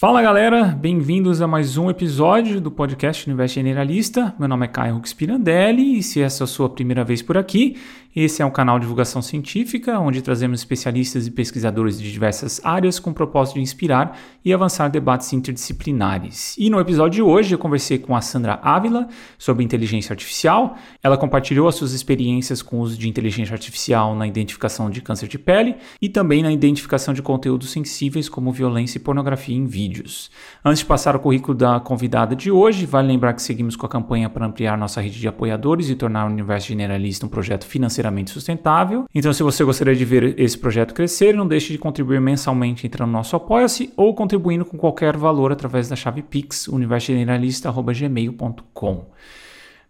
Fala galera, bem-vindos a mais um episódio do podcast Universo Generalista. Meu nome é Caio Rux Pirandelli e se essa é a sua primeira vez por aqui, esse é um canal de divulgação científica onde trazemos especialistas e pesquisadores de diversas áreas com o propósito de inspirar e avançar debates interdisciplinares. E no episódio de hoje eu conversei com a Sandra Ávila sobre inteligência artificial. Ela compartilhou as suas experiências com o uso de inteligência artificial na identificação de câncer de pele e também na identificação de conteúdos sensíveis como violência e pornografia em vídeos. Antes de passar o currículo da convidada de hoje, vale lembrar que seguimos com a campanha para ampliar nossa rede de apoiadores e tornar o Universo Generalista um projeto financeiramente sustentável. Então, se você gostaria de ver esse projeto crescer, não deixe de contribuir mensalmente entrando no nosso Apoia-se ou contribuindo com qualquer valor através da chave Pix, universogeneralista.gmail.com.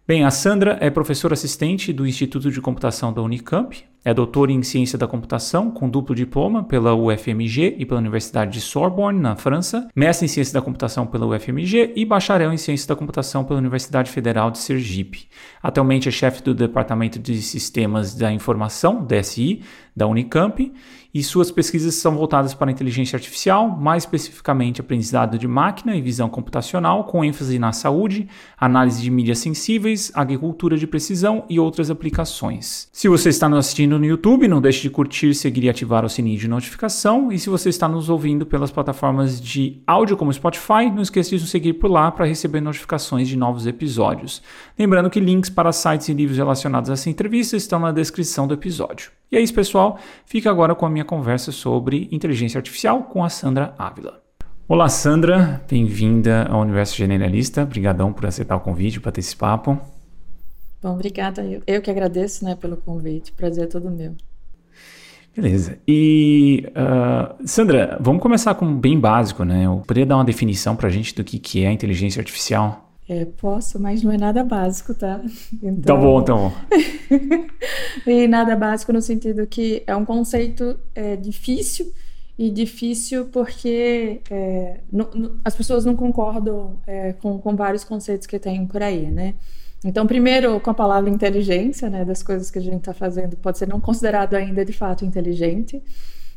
Bem, a Sandra é professora assistente do Instituto de Computação da Unicamp, é doutora em Ciência da Computação, com duplo diploma pela UFMG e pela Universidade de Sorbonne, na França, mestre em Ciência da Computação pela UFMG e bacharel em Ciência da Computação pela Universidade Federal de Sergipe. Atualmente é chefe do Departamento de Sistemas da Informação, DSI, da Unicamp, e suas pesquisas são voltadas para a inteligência artificial, mais especificamente aprendizado de máquina e visão computacional, com ênfase na saúde, análise de mídias sensíveis, agricultura de precisão e outras aplicações. Se você está nos assistindo assistindo no YouTube, não deixe de curtir, seguir e ativar o sininho de notificação. E se você está nos ouvindo pelas plataformas de áudio como Spotify, não esqueça de nos seguir por lá para receber notificações de novos episódios. Lembrando que links para sites e livros relacionados a essa entrevista estão na descrição do episódio. E é isso, pessoal. Fica agora com a minha conversa sobre inteligência artificial com a Sandra Ávila. Olá, Sandra. Bem-vinda ao Universo Generalista. Obrigadão por aceitar o convite para ter esse papo. Bom, obrigada. Eu, eu que agradeço né, pelo convite. Prazer é todo meu. Beleza. E, uh, Sandra, vamos começar com bem básico, né? Eu poderia dar uma definição para a gente do que, que é inteligência artificial? É, posso, mas não é nada básico, tá? Então, tá bom, tá bom. e nada básico no sentido que é um conceito é, difícil e difícil porque é, as pessoas não concordam é, com, com vários conceitos que tem por aí, né? Então, primeiro, com a palavra inteligência, né, das coisas que a gente está fazendo, pode ser não considerado ainda de fato inteligente.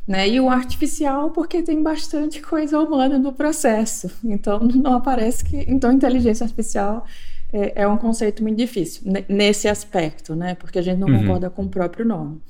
Né? E o artificial, porque tem bastante coisa humana no processo. Então, não aparece que. Então, inteligência artificial é, é um conceito muito difícil nesse aspecto, né? Porque a gente não uhum. concorda com o próprio nome.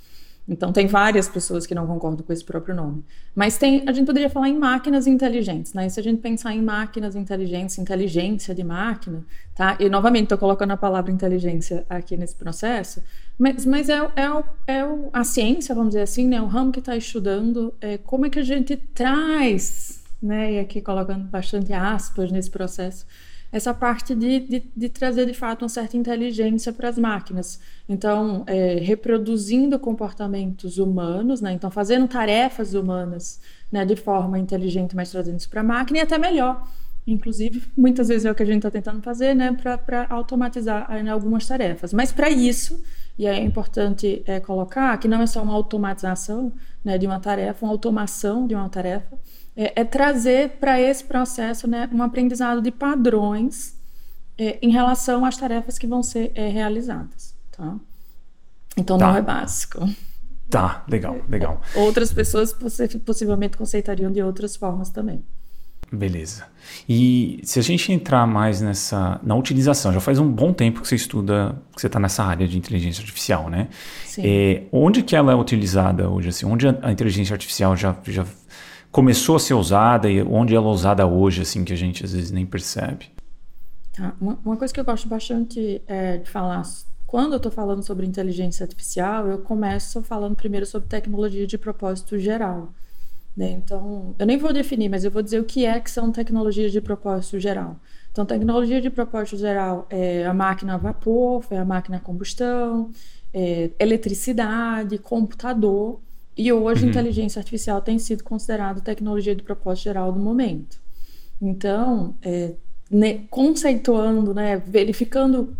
Então, tem várias pessoas que não concordam com esse próprio nome. Mas tem, a gente poderia falar em máquinas inteligentes, né? E se a gente pensar em máquinas inteligentes, inteligência de máquina, tá? E, novamente, estou colocando a palavra inteligência aqui nesse processo, mas, mas é, é, é a ciência, vamos dizer assim, né? O ramo que está estudando é como é que a gente traz, né? E aqui colocando bastante aspas nesse processo, essa parte de, de, de, trazer de fato uma certa inteligência para as máquinas. Então, é, reproduzindo comportamentos humanos, né? então fazendo tarefas humanas né, de forma inteligente, mas trazendo isso para a máquina e até melhor. Inclusive, muitas vezes é o que a gente está tentando fazer né, para automatizar né, algumas tarefas. Mas para isso, e é importante é, colocar que não é só uma automatização né, de uma tarefa, uma automação de uma tarefa, é, é trazer para esse processo né, um aprendizado de padrões é, em relação às tarefas que vão ser é, realizadas. Tá? Então tá. não é básico. Tá, legal, legal. Outras pessoas possivelmente conceitariam de outras formas também. Beleza. E se a gente entrar mais nessa na utilização, já faz um bom tempo que você estuda, que você está nessa área de inteligência artificial, né? Sim. É, onde que ela é utilizada hoje? Assim, onde a, a inteligência artificial já, já começou a ser usada e onde ela é usada hoje, assim, que a gente às vezes nem percebe? Tá. Uma, uma coisa que eu gosto bastante é, de falar, quando eu estou falando sobre inteligência artificial, eu começo falando primeiro sobre tecnologia de propósito geral. Né? Então, eu nem vou definir, mas eu vou dizer o que é que são tecnologias de propósito geral. Então, tecnologia de propósito geral é a máquina a vapor, é a máquina a combustão, é eletricidade, computador. E hoje, uhum. inteligência artificial tem sido considerada tecnologia de propósito geral do momento. Então, é, né, conceituando, né, verificando,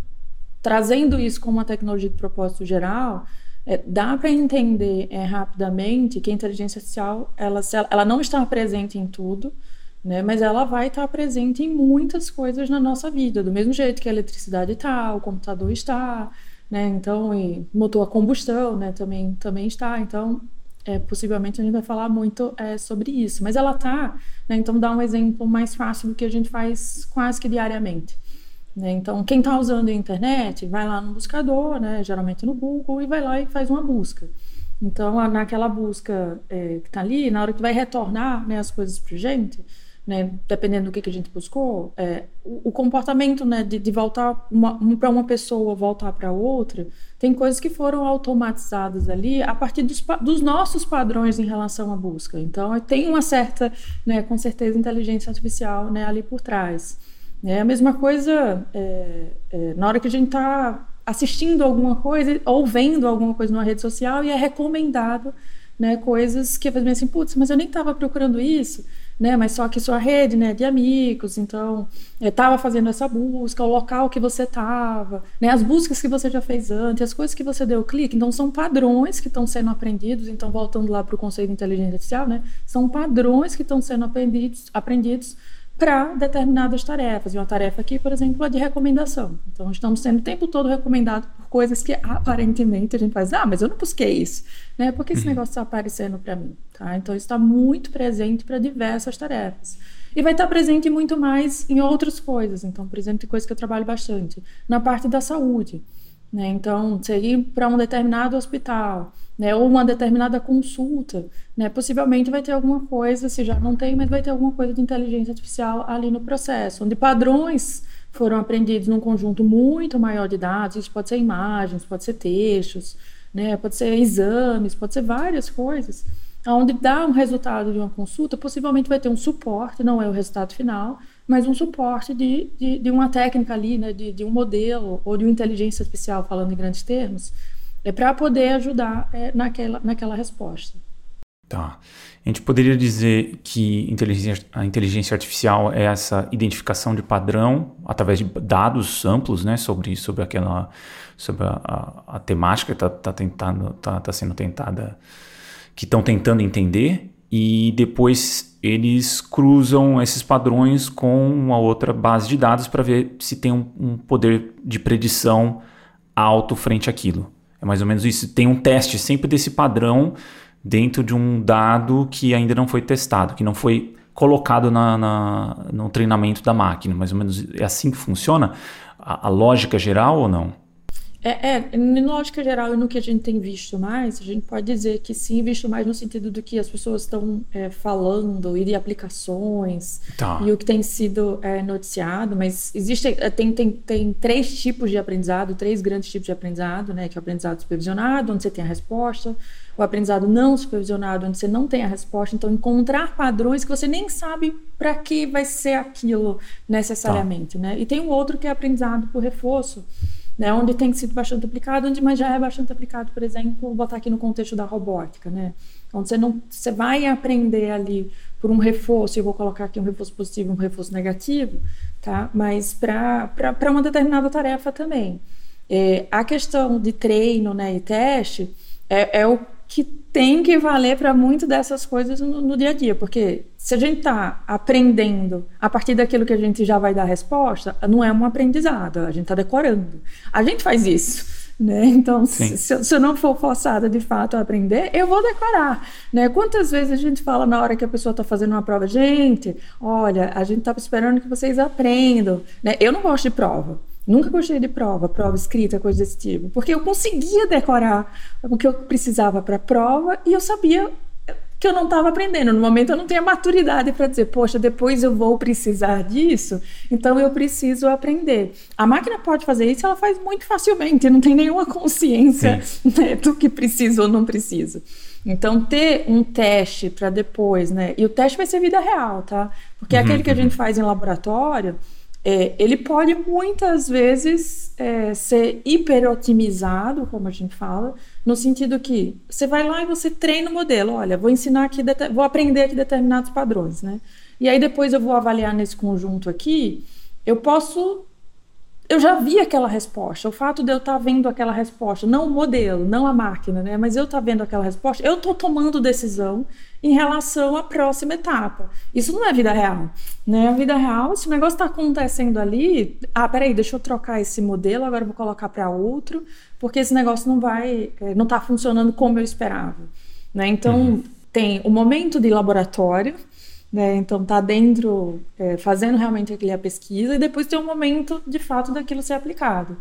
trazendo isso como uma tecnologia de propósito geral, é, dá para entender é, rapidamente que a inteligência artificial ela, ela não está presente em tudo, né, mas ela vai estar presente em muitas coisas na nossa vida, do mesmo jeito que a eletricidade está, o computador está, né, então, e motor a combustão né, também, também está. Então, é, possivelmente a gente vai falar muito é, sobre isso. Mas ela tá, né, então dá um exemplo mais fácil do que a gente faz quase que diariamente. Né? Então, quem está usando a internet, vai lá no buscador, né, geralmente no Google, e vai lá e faz uma busca. Então, naquela busca é, que está ali, na hora que vai retornar né, as coisas para gente, né, dependendo do que, que a gente buscou, é, o, o, comportamento né, de, de voltar para uma pessoa, voltar para outra, tem coisas que foram automatizadas ali a partir dos, dos, nossos padrões em relação à busca. Então, tem uma certa, né, com certeza, inteligência artificial né, ali por trás. É a mesma coisa é, é, na hora que a gente está assistindo alguma coisa ou vendo alguma coisa numa rede social e é recomendado né, coisas que vezes assim, putz, mas eu nem estava procurando isso né? Mas só que sua rede, né, de amigos, então estava é, fazendo essa busca, o local que você estava, né, as buscas que você já fez antes, as coisas que você deu clique, então são padrões que estão sendo aprendidos. Então voltando lá para o conceito de inteligência artificial, né, são padrões que estão sendo aprendidos, aprendidos para determinadas tarefas. E uma tarefa aqui, por exemplo, é de recomendação. Então, estamos sendo o tempo todo recomendados por coisas que aparentemente a gente faz, ah, mas eu não busquei isso, né? Por que esse uhum. negócio está aparecendo para mim? Tá? Então, isso está muito presente para diversas tarefas. E vai estar tá presente muito mais em outras coisas. Então, por exemplo, tem coisas que eu trabalho bastante. Na parte da saúde. Né? Então, você ir para um determinado hospital, né? ou uma determinada consulta, né? possivelmente vai ter alguma coisa, se já não tem, mas vai ter alguma coisa de inteligência artificial ali no processo, onde padrões foram aprendidos num conjunto muito maior de dados, isso pode ser imagens, pode ser textos, né? pode ser exames, pode ser várias coisas, onde dá um resultado de uma consulta, possivelmente vai ter um suporte, não é o resultado final, mas um suporte de, de, de uma técnica ali, né, de, de, um modelo ou de uma inteligência artificial, falando em grandes termos, é para poder ajudar é, naquela, naquela resposta. Tá. A gente poderia dizer que inteligência, a inteligência artificial é essa identificação de padrão através de dados amplos, né, sobre, sobre aquela, sobre a, a, a temática que está tá tentando, tá, tá sendo tentada, que estão tentando entender e depois eles cruzam esses padrões com uma outra base de dados para ver se tem um, um, poder de predição alto frente àquilo. É mais ou menos isso. Tem um teste sempre desse padrão dentro de um dado que ainda não foi testado, que não foi colocado na, na no treinamento da máquina. Mais ou menos é assim que funciona? a, a lógica geral ou não? É, é, em lógica geral e no que a gente tem visto mais, a gente pode dizer que sim, visto mais no sentido do que as pessoas estão é, falando e de aplicações tá. e o que tem sido é, noticiado, mas existe, é, tem, tem, tem três tipos de aprendizado, três grandes tipos de aprendizado, né, que é o aprendizado supervisionado, onde você tem a resposta, o aprendizado não supervisionado, onde você não tem a resposta, então encontrar padrões que você nem sabe para que vai ser aquilo necessariamente, tá. né, e tem o outro que é aprendizado por reforço, né, onde tem sido bastante aplicado, onde mas já é bastante aplicado, por exemplo, botar aqui no contexto da robótica, né, onde você não, você vai aprender ali por um reforço, eu vou colocar aqui um reforço positivo, um reforço negativo, tá, mas para uma determinada tarefa também. É, a questão de treino, né, e teste é, é o que tem que valer para muito dessas coisas no, no, dia a dia, porque se a gente está aprendendo a partir daquilo que a gente já vai dar resposta, não é um aprendizado, a gente está decorando. A gente faz isso. Né? Então, se, se, eu não for forçada de fato a aprender, eu vou decorar. Né? Quantas vezes a gente fala na hora que a pessoa está fazendo uma prova, gente, olha, a gente estava esperando que vocês aprendam. Né? Eu não gosto de prova. Nunca gostei de prova, prova escrita, coisa desse tipo, porque eu conseguia decorar o que eu precisava para a prova e eu sabia que eu não estava aprendendo. No momento eu não tenho a maturidade para dizer, poxa, depois eu vou precisar disso, então eu preciso aprender. A máquina pode fazer isso, ela faz muito facilmente, não tem nenhuma consciência né, do que precisa ou não precisa. Então, ter um teste para depois, né? E o teste vai ser vida real, tá? Porque uhum, aquele que a gente uhum. faz em laboratório, é, ele pode muitas vezes é, ser hiperotimizado, como a gente fala, no sentido que você vai lá e você treina o modelo. Olha, vou ensinar aqui, vou aprender aqui determinados padrões, né? E aí depois eu vou avaliar nesse conjunto aqui. Eu posso eu já vi aquela resposta. O fato de eu estar tá vendo aquela resposta, não o modelo, não a máquina, né? Mas eu estar tá vendo aquela resposta, eu estou tomando decisão em relação à próxima etapa. Isso não é vida real, né? A vida real, se o negócio está acontecendo ali, ah, peraí, deixa eu trocar esse modelo, agora eu vou colocar para outro, porque esse negócio não vai, eh, não está funcionando como eu esperava. Né? Então, uhum. tem o momento de laboratório, né? Então, tá dentro, é, fazendo realmente aquele a pesquisa, e depois tem o momento, de fato, daquilo ser aplicado.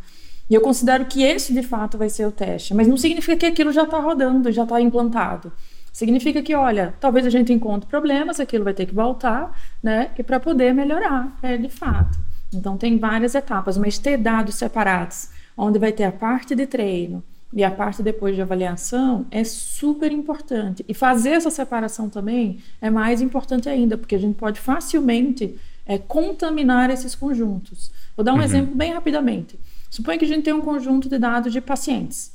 E eu considero que esse, de fato, vai ser o teste. Mas não significa que aquilo já está rodando, já está implantado. Significa que, olha, talvez a gente encontre problemas, aquilo vai ter que voltar, né? E para poder melhorar, é, de fato. Então, tem várias etapas, mas ter dados separados, onde vai ter a parte de treino, e a parte depois de avaliação é super importante. E fazer essa separação também é mais importante ainda, porque a gente pode facilmente é, contaminar esses conjuntos. Vou dar um uhum. exemplo bem rapidamente. Suponha que a gente tem um conjunto de dados de pacientes.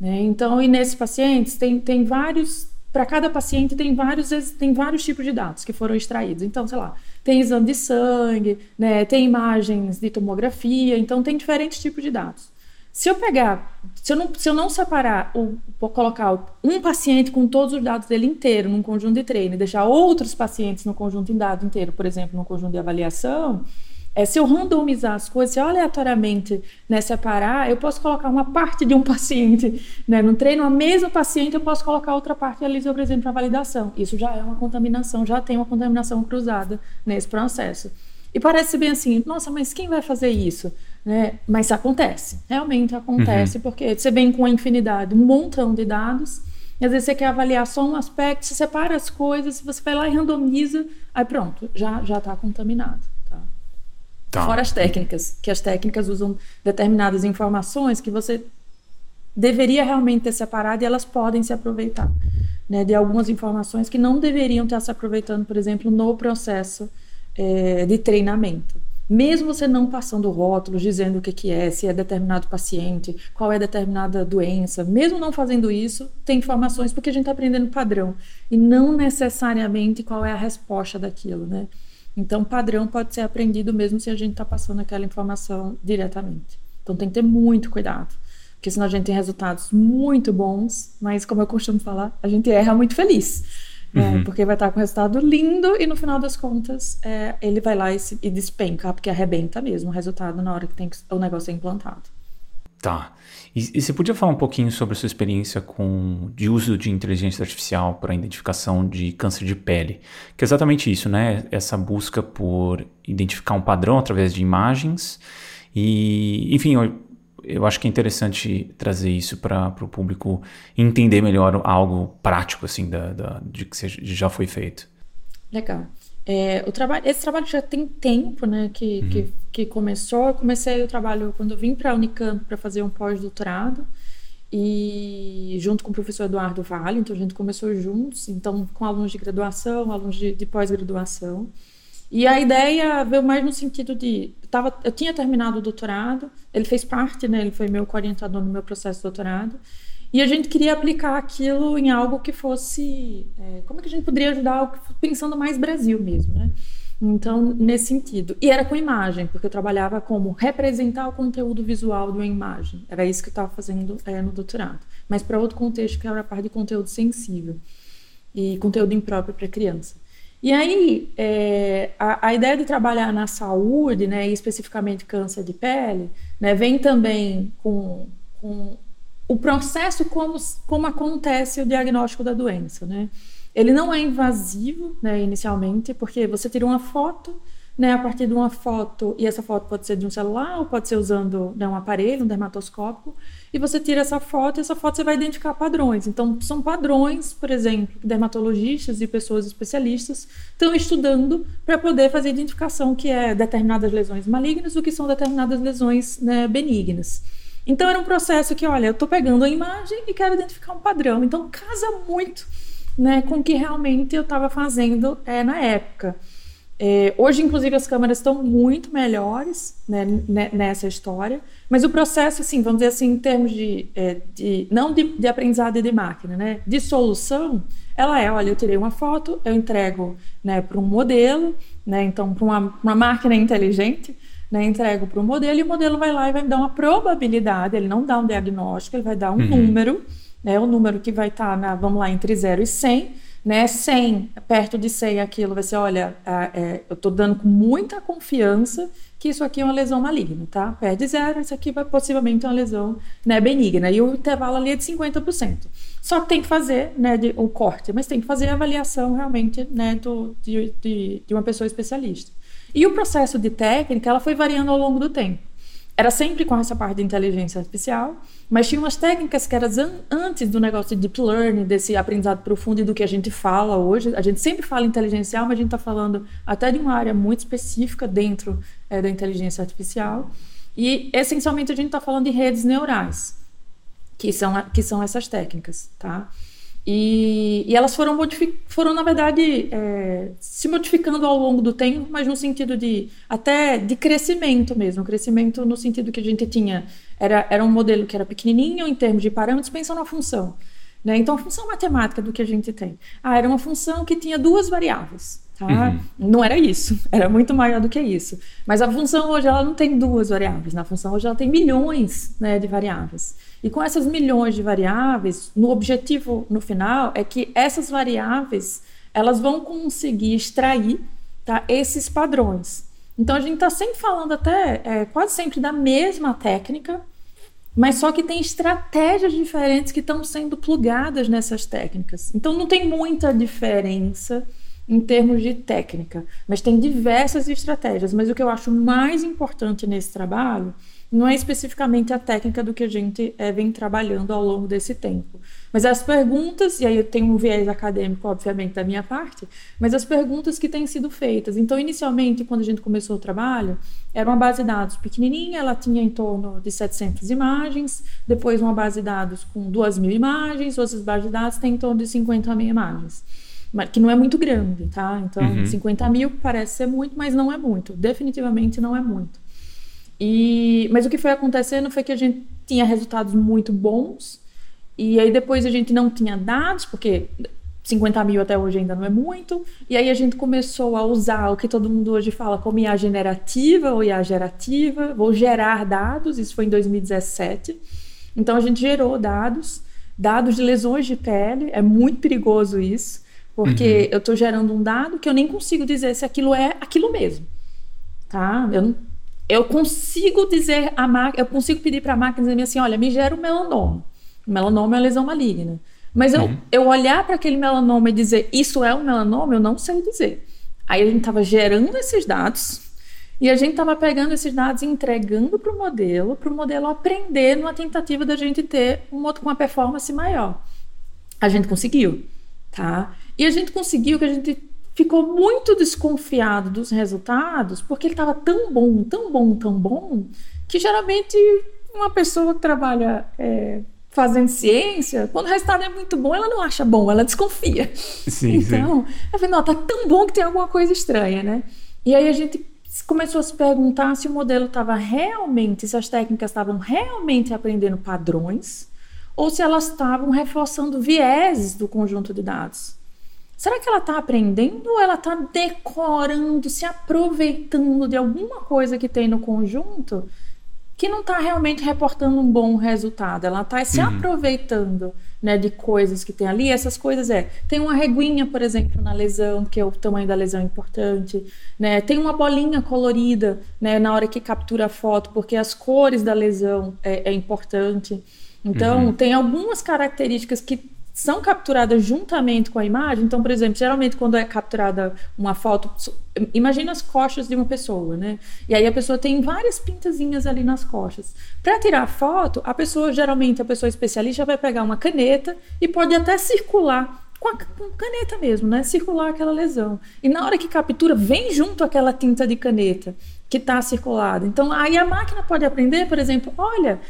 Né? Então, e nesses pacientes tem, tem vários. Para cada paciente tem vários, tem vários tipos de dados que foram extraídos. Então, sei lá, tem exame de sangue, né? tem imagens de tomografia, então tem diferentes tipos de dados. Se eu pegar, se eu não, se eu não separar, ou colocar um paciente com todos os dados dele inteiro num conjunto de treino e deixar outros pacientes no conjunto em dado inteiro, por exemplo, no conjunto de avaliação, é, se eu randomizar as coisas, se eu aleatoriamente né, separar, eu posso colocar uma parte de um paciente né, no treino, a mesma paciente, eu posso colocar outra parte ali, por exemplo, para validação. Isso já é uma contaminação, já tem uma contaminação cruzada nesse processo. E parece bem assim, nossa, mas quem vai fazer isso? Né? Mas acontece, realmente acontece, uhum. porque você vem com a infinidade, um montão de dados, e às vezes você quer avaliar só um aspecto, você separa as coisas, você vai lá e randomiza, aí pronto, já já está contaminado. Tá? Tá. Fora as técnicas, que as técnicas usam determinadas informações que você deveria realmente ter separado e elas podem se aproveitar né, de algumas informações que não deveriam estar se aproveitando, por exemplo, no processo é, de treinamento mesmo você não passando rótulos dizendo o que, que é, se é determinado paciente, qual é determinada doença, mesmo não fazendo isso, tem informações porque a gente está aprendendo padrão e não necessariamente qual é a resposta daquilo, né? Então, padrão pode ser aprendido mesmo se a gente está passando aquela informação diretamente. Então, tem que ter muito cuidado, porque senão a gente tem resultados muito bons, mas como eu costumo falar, a gente erra muito feliz. Né? Uhum. Porque vai estar com um resultado lindo e no final das contas é, ele vai lá e, se, e despenca, porque arrebenta mesmo o resultado na hora que, tem que o negócio é implantado. Tá. E, e, você podia falar um pouquinho sobre a sua experiência com de uso de inteligência artificial para a identificação de câncer de pele? Que é exatamente isso, né? Essa busca por identificar um padrão através de imagens. E, enfim, eu, acho que é interessante trazer isso para o público entender melhor algo prático assim da, da de que já foi feito. Legal. É, o trabalho, esse trabalho já tem tempo, né, que, uhum. que, que, começou. Eu comecei o trabalho quando eu vim para a Unicamp para fazer um pós-doutorado e junto com o professor Eduardo Vale, então a gente começou juntos, então com alunos de graduação, alunos de, de pós-graduação. E a ideia veio mais no sentido de. Tava, eu tinha terminado o doutorado, ele fez parte, né, ele foi meu orientador no meu processo de doutorado, e a gente queria aplicar aquilo em algo que fosse. É, como é que a gente poderia ajudar, pensando mais Brasil mesmo, né? Então, nesse sentido. E era com imagem, porque eu trabalhava como representar o conteúdo visual de uma imagem. Era isso que eu estava fazendo é, no doutorado. Mas para outro contexto, que era a parte de conteúdo sensível e conteúdo impróprio para criança. E aí, é, a, a, ideia de trabalhar na saúde, né, e especificamente câncer de pele, né, vem também com, com o processo como, como acontece o diagnóstico da doença. Né? Ele não é invasivo, né, inicialmente, porque você tira uma foto, né, a partir de uma foto, e essa foto pode ser de um celular, ou pode ser usando né, um aparelho, um dermatoscópio, e você tira essa foto e essa foto você vai identificar padrões. Então, são padrões, por exemplo, que dermatologistas e pessoas especialistas estão estudando para poder fazer identificação que é determinadas lesões malignas do que são determinadas lesões né, benignas. Então, era um processo que, olha, eu estou pegando a imagem e quero identificar um padrão. Então, casa muito né, com o que realmente eu estava fazendo é, na época. É, hoje, inclusive, as câmeras estão muito melhores né, nessa história, mas o processo, assim, vamos dizer assim, em termos de, é, de não de, de, aprendizado de máquina, né, de solução, ela é, olha, eu tirei uma foto, eu entrego né, para um modelo, né, então para uma, uma máquina inteligente, né, entrego para o modelo e o modelo vai lá e vai me dar uma probabilidade, ele não dá um diagnóstico, ele vai dar um uhum. número, né, o número que vai estar, tá na, vamos lá, entre 0 e 100, né? 100, perto de 100 aquilo vai ser, olha, é, eu estou dando com muita confiança que isso aqui é uma lesão maligna, tá? Perde zero, isso aqui vai possivelmente uma lesão né, benigna. E o intervalo ali é de 50%. Só que tem que fazer né, de, o corte, mas tem que fazer a avaliação realmente né, do, de, de, de uma pessoa especialista. E o processo de técnica, ela foi variando ao longo do tempo. Era sempre com essa parte de inteligência artificial, mas tinha umas técnicas que eram antes do negócio de deep learning, desse aprendizado profundo e do que a gente fala hoje. A gente sempre fala inteligencial, mas a gente está falando até de uma área muito específica dentro é, da inteligência artificial. E essencialmente a gente está falando de redes neurais, que são, que são essas técnicas, tá? E, e elas foram, foram na verdade, é, se modificando ao longo do tempo, mas no sentido de até de crescimento mesmo. Crescimento no sentido que a gente tinha. Era, era um modelo que era pequenininho em termos de parâmetros, pensa na função. Né? Então, a função matemática do que a gente tem. Ah, era uma função que tinha duas variáveis. Tá? Uhum. Não era isso, era muito maior do que isso. Mas a função hoje ela não tem duas variáveis. Na função hoje ela tem milhões né, de variáveis. E com essas milhões de variáveis, no objetivo no final é que essas variáveis elas vão conseguir extrair tá, esses padrões. Então a gente está sempre falando até é, quase sempre da mesma técnica, mas só que tem estratégias diferentes que estão sendo plugadas nessas técnicas. Então não tem muita diferença em termos de técnica, mas tem diversas estratégias. Mas o que eu acho mais importante nesse trabalho não é especificamente a técnica do que a gente é, vem trabalhando ao longo desse tempo. Mas as perguntas, e aí eu tenho um viés acadêmico, obviamente, da minha parte, mas as perguntas que têm sido feitas. Então, inicialmente, quando a gente começou o trabalho, era uma base de dados pequenininha, ela tinha em torno de 700 imagens, depois uma base de dados com 2 mil imagens, outras bases de dados têm em torno de 50 mil imagens. Que não é muito grande, tá? Então, uhum. 50 mil parece ser muito, mas não é muito. Definitivamente não é muito. E, mas o que foi acontecendo foi que a gente tinha resultados muito bons, e aí depois a gente não tinha dados, porque 50 mil até hoje ainda não é muito, e aí a gente começou a usar o que todo mundo hoje fala como IA generativa ou IA gerativa, vou gerar dados, isso foi em 2017. Então a gente gerou dados, dados de lesões de pele, é muito perigoso isso, porque uhum. eu estou gerando um dado que eu nem consigo dizer se aquilo é aquilo mesmo. Tá? Eu eu consigo dizer a máquina, eu consigo pedir para a máquina dizer assim, olha, me gera um melanoma. O melanoma é uma lesão maligna. Mas eu, uhum. eu olhar para aquele melanoma e dizer isso é um melanoma, eu não sei dizer. Aí a gente estava gerando esses dados e a gente estava pegando esses dados e entregando para o modelo, para o modelo aprender numa tentativa da gente ter uma, uma performance maior. A gente conseguiu, tá? E a gente conseguiu que a gente ficou muito desconfiado dos resultados porque ele estava tão bom, tão bom, tão bom, que geralmente uma pessoa que trabalha é, fazendo ciência, quando o resultado é muito bom, ela não acha bom, ela desconfia. Sim, então, sim. eu falei, não, tá tão bom que tem alguma coisa estranha, né? E aí a gente começou a se perguntar se o modelo estava realmente, se as técnicas estavam realmente aprendendo padrões ou se elas estavam reforçando vieses do conjunto de dados. Será que ela está aprendendo ou ela está decorando, se aproveitando de alguma coisa que tem no conjunto que não está realmente reportando um bom resultado? Ela está se uhum. aproveitando né, de coisas que tem ali. Essas coisas é, tem uma reguinha, por exemplo, na lesão, que é o tamanho da lesão importante. Né? Tem uma bolinha colorida né, na hora que captura a foto, porque as cores da lesão é, é importante. Então, uhum. tem algumas características que são capturadas juntamente com a imagem. Então, por exemplo, geralmente quando é capturada uma foto, imagina as costas de uma pessoa, né? E aí a pessoa tem várias pintazinhas ali nas costas. Para tirar a foto, a pessoa, geralmente a pessoa especialista vai pegar uma caneta e pode até circular com a com caneta mesmo, né? Circular aquela lesão. E na hora que captura, vem junto aquela tinta de caneta que está circulada. Então, aí a máquina pode aprender, por exemplo, olha,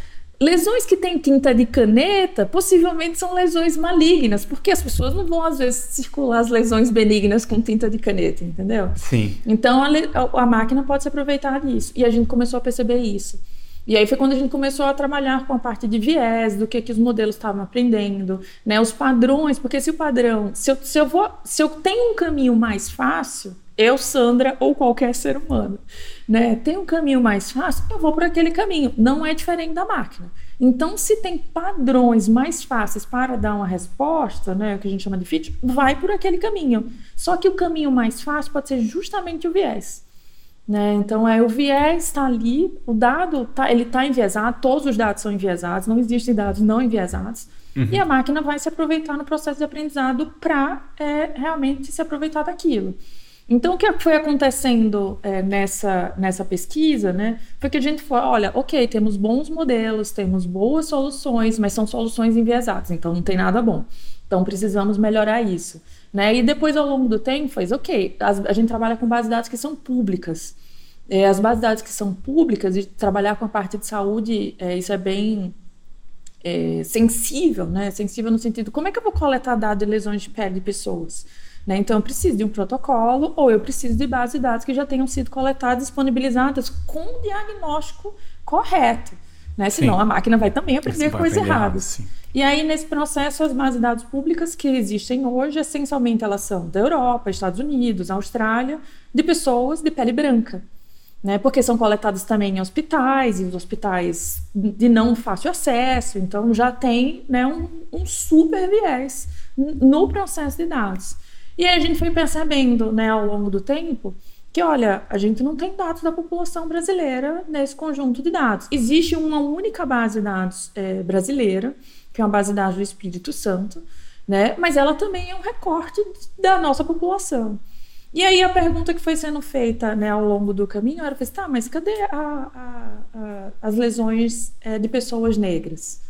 Lesões que têm tinta de caneta possivelmente são lesões malignas, porque as pessoas não vão, às vezes, circular as lesões benignas com tinta de caneta, entendeu? Sim. Então a, a máquina pode se aproveitar disso. E a gente começou a perceber isso. E aí foi quando a gente começou a trabalhar com a parte de viés, do que, que os modelos estavam aprendendo, né? Os padrões, porque se o padrão, se eu, se eu vou, se eu tenho um caminho mais fácil, Eu, Sandra, ou qualquer ser humano, né? Tem um caminho mais fácil, eu vou por aquele caminho. Não é diferente da máquina. Então, se tem padrões mais fáceis para dar uma resposta, né, o que a gente chama de fit, vai por aquele caminho. Só que o caminho mais fácil pode ser justamente o viés. Né? Então, é, o viés está ali, o dado tá, ele está enviesado, todos os dados são enviesados, não existem dados não enviesados. Uhum. E a máquina vai se aproveitar no processo de aprendizado para é, realmente se aproveitar daquilo. Então, o que foi acontecendo é, nessa, nessa pesquisa, né, foi que a gente foi, olha, ok, temos bons modelos, temos boas soluções, mas são soluções enviesadas, então não tem nada bom. Então, precisamos melhorar isso. Né? E depois, ao longo do tempo, fez, ok, a, a gente trabalha com bases de dados que são públicas. É, as bases de dados que são públicas, e trabalhar com a parte de saúde, é, isso é bem é, sensível, né? Sensível no sentido, como é que eu vou coletar dados de lesões de pele de pessoas? Né? Então, eu preciso de um protocolo ou eu preciso de bases de dados que já tenham sido coletadas, disponibilizadas com diagnóstico correto. Né? Senão a máquina vai também aprender coisas erradas. E aí, nesse processo, as bases de dados públicas que existem hoje, essencialmente elas são da Europa, Estados Unidos, Austrália, de pessoas de pele branca. Né, porque são coletados também em hospitais, e os hospitais de não fácil acesso, então já tem né, um, um super viés no processo de dados. E aí a gente foi percebendo, né, ao longo do tempo, que olha, a gente não tem dados da população brasileira nesse conjunto de dados. Existe uma única base de dados é, brasileira, que é uma base de dados do Espírito Santo, né? Mas ela também é um recorte da nossa população. E aí a pergunta que foi sendo feita né, ao longo do caminho era, tá, mas cadê a, a, a, as lesões é, de pessoas negras?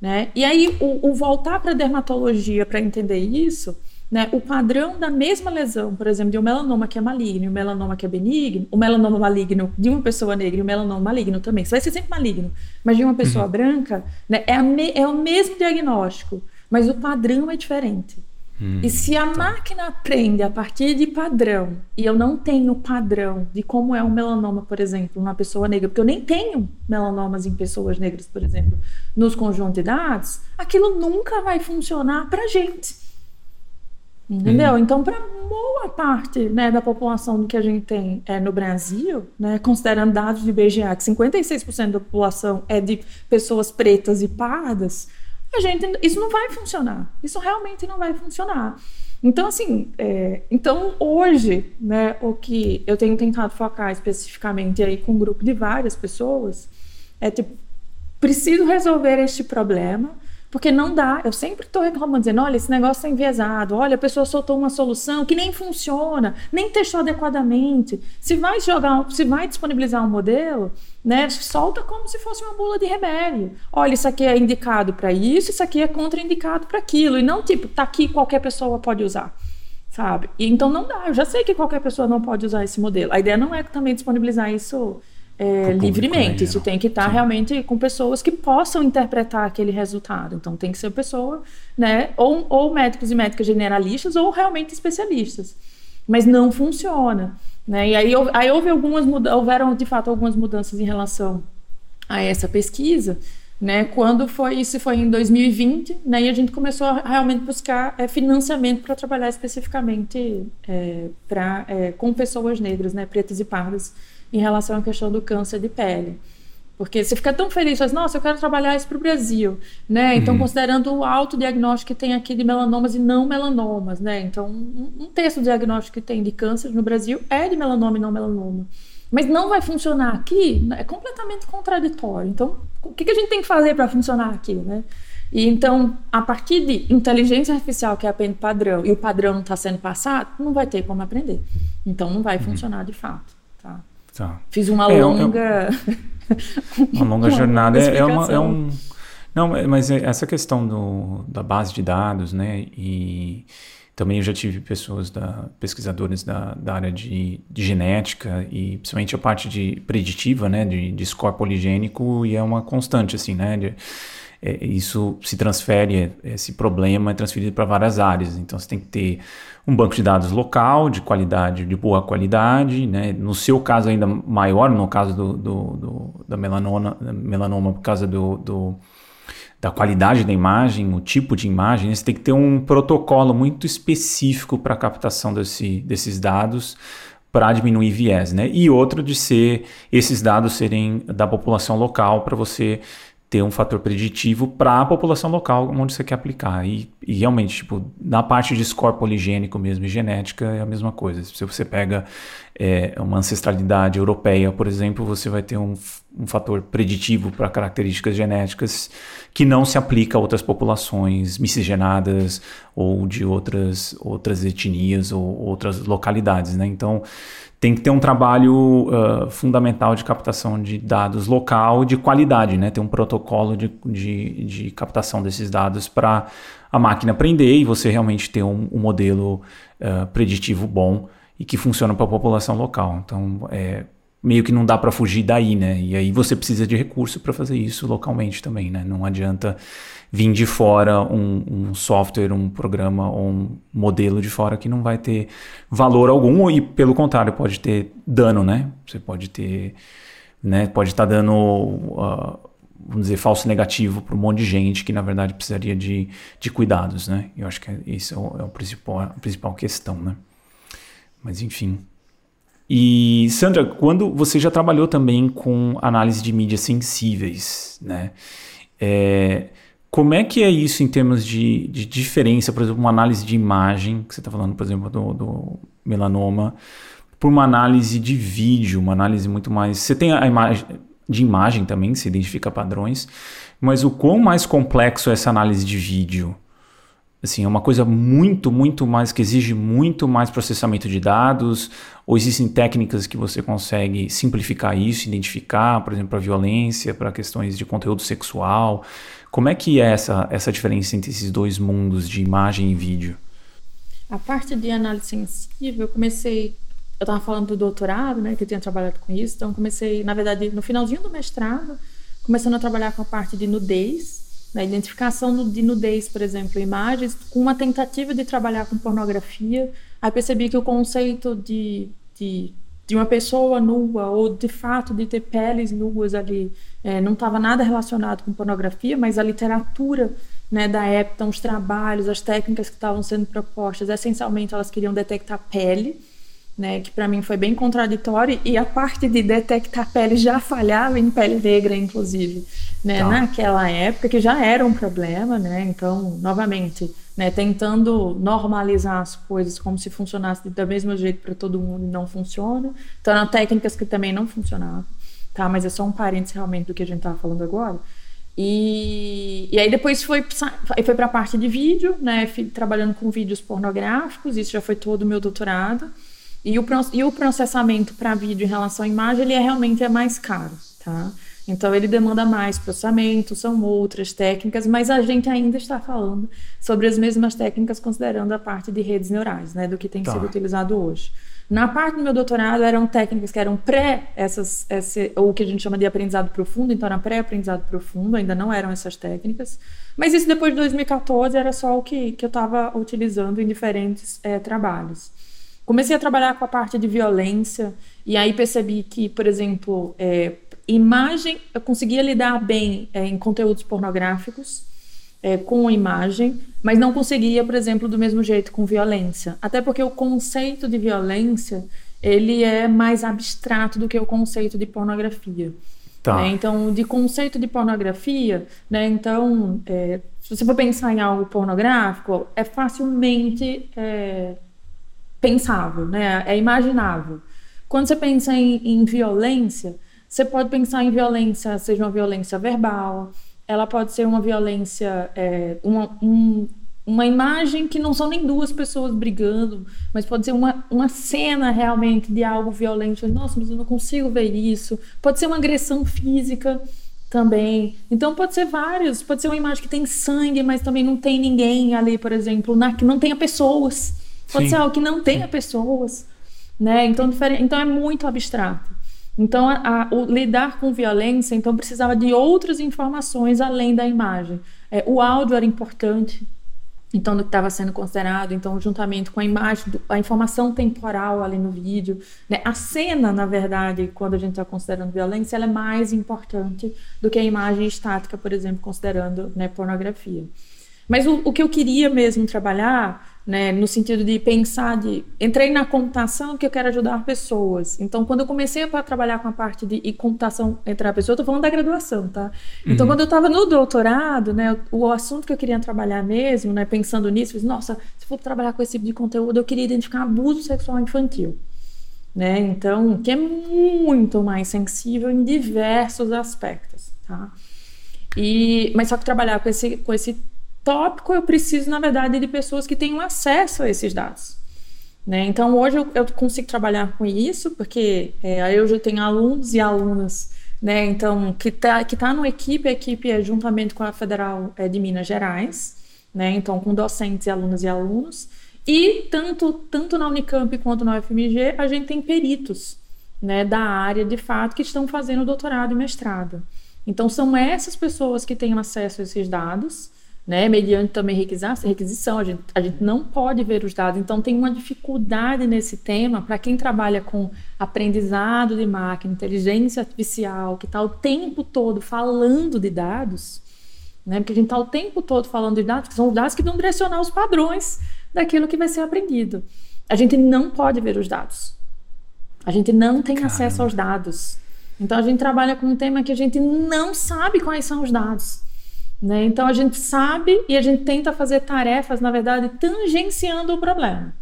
Né? E aí o, o voltar para a dermatologia para entender isso né, o padrão da mesma lesão, por exemplo, de um melanoma que é maligno e um melanoma que é benigno, o melanoma maligno de uma pessoa negra e o melanoma maligno também, isso vai ser sempre maligno, mas de uma pessoa uhum. branca, né, é, me, é, o mesmo diagnóstico, mas o padrão é diferente. Hum, e se a tá. máquina aprende a partir de padrão, e eu não tenho padrão de como é um melanoma, por exemplo, numa pessoa negra, porque eu nem tenho melanomas em pessoas negras, por exemplo, nos conjuntos de dados, aquilo nunca vai funcionar para gente. Entendeu? Uhum. Então, para boa parte né, da população que a gente tem é, no Brasil, né, considerando dados de IBGE, que 56% da população é de pessoas pretas e pardas, a gente, isso não vai funcionar. Isso realmente não vai funcionar. Então, assim, é, então hoje, né, o que eu tenho tentado focar especificamente aí com um grupo de várias pessoas é tipo, preciso resolver este problema porque não dá. Eu sempre estou reclamando, dizendo: olha, esse negócio está enviesado. Olha, a pessoa soltou uma solução que nem funciona, nem testou adequadamente. Se vai jogar, se vai disponibilizar um modelo, né, solta como se fosse uma bula de remédio. Olha, isso aqui é indicado para isso, isso aqui é contraindicado para aquilo. E não tipo, tá aqui, qualquer pessoa pode usar. Sabe? E, então não dá. Eu já sei que qualquer pessoa não pode usar esse modelo. A ideia não é também disponibilizar isso é, livremente. Isso tem que estar tá realmente com pessoas que possam interpretar aquele resultado. Então tem que ser pessoa, né? Ou, ou médicos e médicas generalistas ou realmente especialistas. Mas não funciona. Né? E aí, aí houve algumas houveram de fato algumas mudanças em relação a essa pesquisa. Né, quando foi isso foi em 2020, né, e a gente começou a realmente buscar é, financiamento para trabalhar especificamente é, pra, é, com pessoas negras, né, pretas e pardas, em relação à questão do câncer de pele. Porque você fica tão feliz, faz, nossa, eu quero trabalhar isso para o Brasil, né? Então, uhum. considerando o alto diagnóstico que tem aqui de melanomas e não melanomas, né? Então, um, terço do diagnóstico que tem de câncer no Brasil é de melanoma e não melanoma. Mas não vai funcionar aqui, né? é completamente contraditório. Então, o que, que a gente tem que fazer para funcionar aqui, né? E então, a partir de inteligência artificial que aprende padrão e o padrão não está sendo passado, não vai ter como aprender. Então, não vai uhum. funcionar de fato. Tá? Fiz uma é, longa. uma longa uma jornada. É, é, uma, é um. Não, é, mas é essa questão do, da base de dados, né? E também eu já tive pessoas, da, pesquisadores da, da área de, de genética e principalmente a parte de preditiva, né? De, de score poligênico e é uma constante, assim, né? De, é, isso se transfere, esse problema é transferido para várias áreas. Então você tem que ter um banco de dados local, de qualidade, de boa qualidade, né? no seu caso ainda maior, no caso do, do, do da melanoma, melanoma, por causa do, do, da qualidade da imagem, o tipo de imagem, né? você tem que ter um protocolo muito específico para a captação desse, desses dados para diminuir viés, né? E outro de ser esses dados serem da população local para você ter um fator preditivo para a população local onde você quer aplicar. E, e, realmente, tipo, na parte de score poligênico mesmo e genética é a mesma coisa. Se você pega é, uma ancestralidade europeia, por exemplo, você vai ter um, um fator preditivo para características genéticas que não se aplica a outras populações miscigenadas ou de outras, outras etnias ou outras localidades, né? Então, tem que ter um trabalho uh, fundamental de captação de dados local de qualidade, né? Tem um protocolo de, de, de captação desses dados para a máquina aprender e você realmente ter um, um modelo uh, preditivo bom e que funciona para a população local. Então, é, meio que não dá para fugir daí, né? E aí você precisa de recurso para fazer isso localmente também, né? Não adianta vir de fora um, um, software, um programa ou um modelo de fora que não vai ter valor algum e pelo contrário pode ter dano, né? Você pode ter, né? Pode estar tá dando, uh, vamos dizer, falso negativo para um monte de gente que na verdade precisaria de, de cuidados, né? Eu acho que isso é, o, é o principal, a principal questão, né? Mas enfim. E Sandra, quando você já trabalhou também com análise de mídias sensíveis, né? É, como é que é isso em termos de, de diferença, por exemplo, uma análise de imagem, que você está falando, por exemplo, do, do, melanoma, por uma análise de vídeo, uma análise muito mais. Você tem a imagem de imagem também, você identifica padrões, mas o quão mais complexo é essa análise de vídeo? Assim, é uma coisa muito, muito mais que exige muito mais processamento de dados, ou existem técnicas que você consegue simplificar isso, identificar, por exemplo, para violência, para questões de conteúdo sexual. Como é que é essa, essa diferença entre esses dois mundos de imagem e vídeo? A parte de análise sensível, eu comecei, eu estava falando do doutorado, né, que eu tinha trabalhado com isso, então comecei, na verdade, no finalzinho do mestrado, começando a trabalhar com a parte de nudez, na identificação de nudez, por exemplo, imagens, com uma tentativa de trabalhar com pornografia. Aí percebi que o conceito de, de, de uma pessoa nua, ou de fato de ter peles nuas ali, é, não estava nada relacionado com pornografia, mas a literatura né, da época, os trabalhos, as técnicas que estavam sendo propostas, essencialmente elas queriam detectar pele. Né, que para mim foi bem contraditório, e a parte de detectar pele já falhava em pele negra, inclusive né, tá. naquela época, que já era um problema, né? Então, novamente, né, tentando normalizar as coisas como se funcionasse do mesmo jeito para todo mundo e não funciona. Então, eram técnicas que também não funcionavam, tá? Mas é só um parênteses realmente do que a gente estava falando agora. E, e aí depois foi, foi para a parte de vídeo, né? Fui trabalhando com vídeos pornográficos, isso já foi todo o meu doutorado. E o, e o processamento para vídeo em relação à imagem, ele é realmente é mais caro, tá? Então ele demanda mais processamento, são outras técnicas, mas a gente ainda está falando sobre as mesmas técnicas considerando a parte de redes neurais, né, do que tem tá. sido utilizado hoje. Na parte do meu doutorado eram técnicas que eram pré essas esse, ou o que a gente chama de aprendizado profundo, então era pré-aprendizado profundo, ainda não eram essas técnicas. Mas isso depois de 2014 era só o que, que eu estava utilizando em diferentes é, trabalhos. Comecei a trabalhar com a parte de violência e aí percebi que, por exemplo, é, imagem, eu conseguia lidar bem é, em conteúdos pornográficos, é, com imagem, mas não conseguia, por exemplo, do mesmo jeito com violência. Até porque o conceito de violência ele é mais abstrato do que o conceito de pornografia. Tá. Né? Então, de conceito de pornografia, né? Então, é, se você for pensar em algo pornográfico, é facilmente é, pensável, né? É imaginável. Quando você pensa em, em violência, você pode pensar em violência, seja uma violência verbal, ela pode ser uma violência, é, uma, um, uma imagem que não são nem duas pessoas brigando, mas pode ser uma, uma cena realmente de algo violento. Nossa, mas eu não consigo ver isso. Pode ser uma agressão física também. Então pode ser vários. Pode ser uma imagem que tem sangue, mas também não tem ninguém ali, por exemplo, na, que não tenha pessoas. Pode Sim. ser algo que não tenha pessoas. Né? Então, então é muito abstrato. Então, a, a, lidar com violência, então precisava de outras informações além da imagem. É, o áudio era importante, então do que estava sendo considerado, então juntamente com a imagem, a informação temporal ali no vídeo, né? a cena, na verdade, quando a gente está considerando violência, ela é mais importante do que a imagem estática, por exemplo, considerando né, pornografia. Mas o, o que eu queria mesmo trabalhar né, no sentido de pensar de entrei na computação que eu quero ajudar pessoas. Então, quando eu comecei a trabalhar com a parte de e computação entre a pessoa, eu tô falando da graduação, tá? Então, uhum. quando eu estava no doutorado, né, o, o, assunto que eu queria trabalhar mesmo, né, pensando nisso, eu nossa, se for trabalhar com esse tipo de conteúdo, eu queria identificar abuso sexual infantil. Né? Então, que é muito mais sensível em diversos aspectos, tá? E, mas só que trabalhar com esse, com esse tópico, eu preciso, na verdade, de pessoas que tenham acesso a esses dados. Né? Então, hoje eu, eu, consigo trabalhar com isso, porque é, eu já tenho alunos e alunas, né? Então, que está que tá numa equipe, a equipe é juntamente com a Federal é, de Minas Gerais, né? Então, com docentes e alunas e alunos. E tanto, tanto na Unicamp quanto na UFMG, a gente tem peritos né, da área, de fato, que estão fazendo doutorado e mestrado. Então, são essas pessoas que têm acesso a esses dados, né, mediante também requisição, a gente, a gente não pode ver os dados, então tem uma dificuldade nesse tema para quem trabalha com aprendizado de máquina, inteligência artificial, que está o tempo todo falando de dados, né, porque a gente está o tempo todo falando de dados, que são os dados que vão direcionar os padrões daquilo que vai ser aprendido. A gente não pode ver os dados. A gente não tem Caramba. acesso aos dados. Então a gente trabalha com um tema que a gente não sabe quais são os dados. Né? Então a gente sabe e a gente tenta fazer tarefas, na verdade, tangenciando o problema.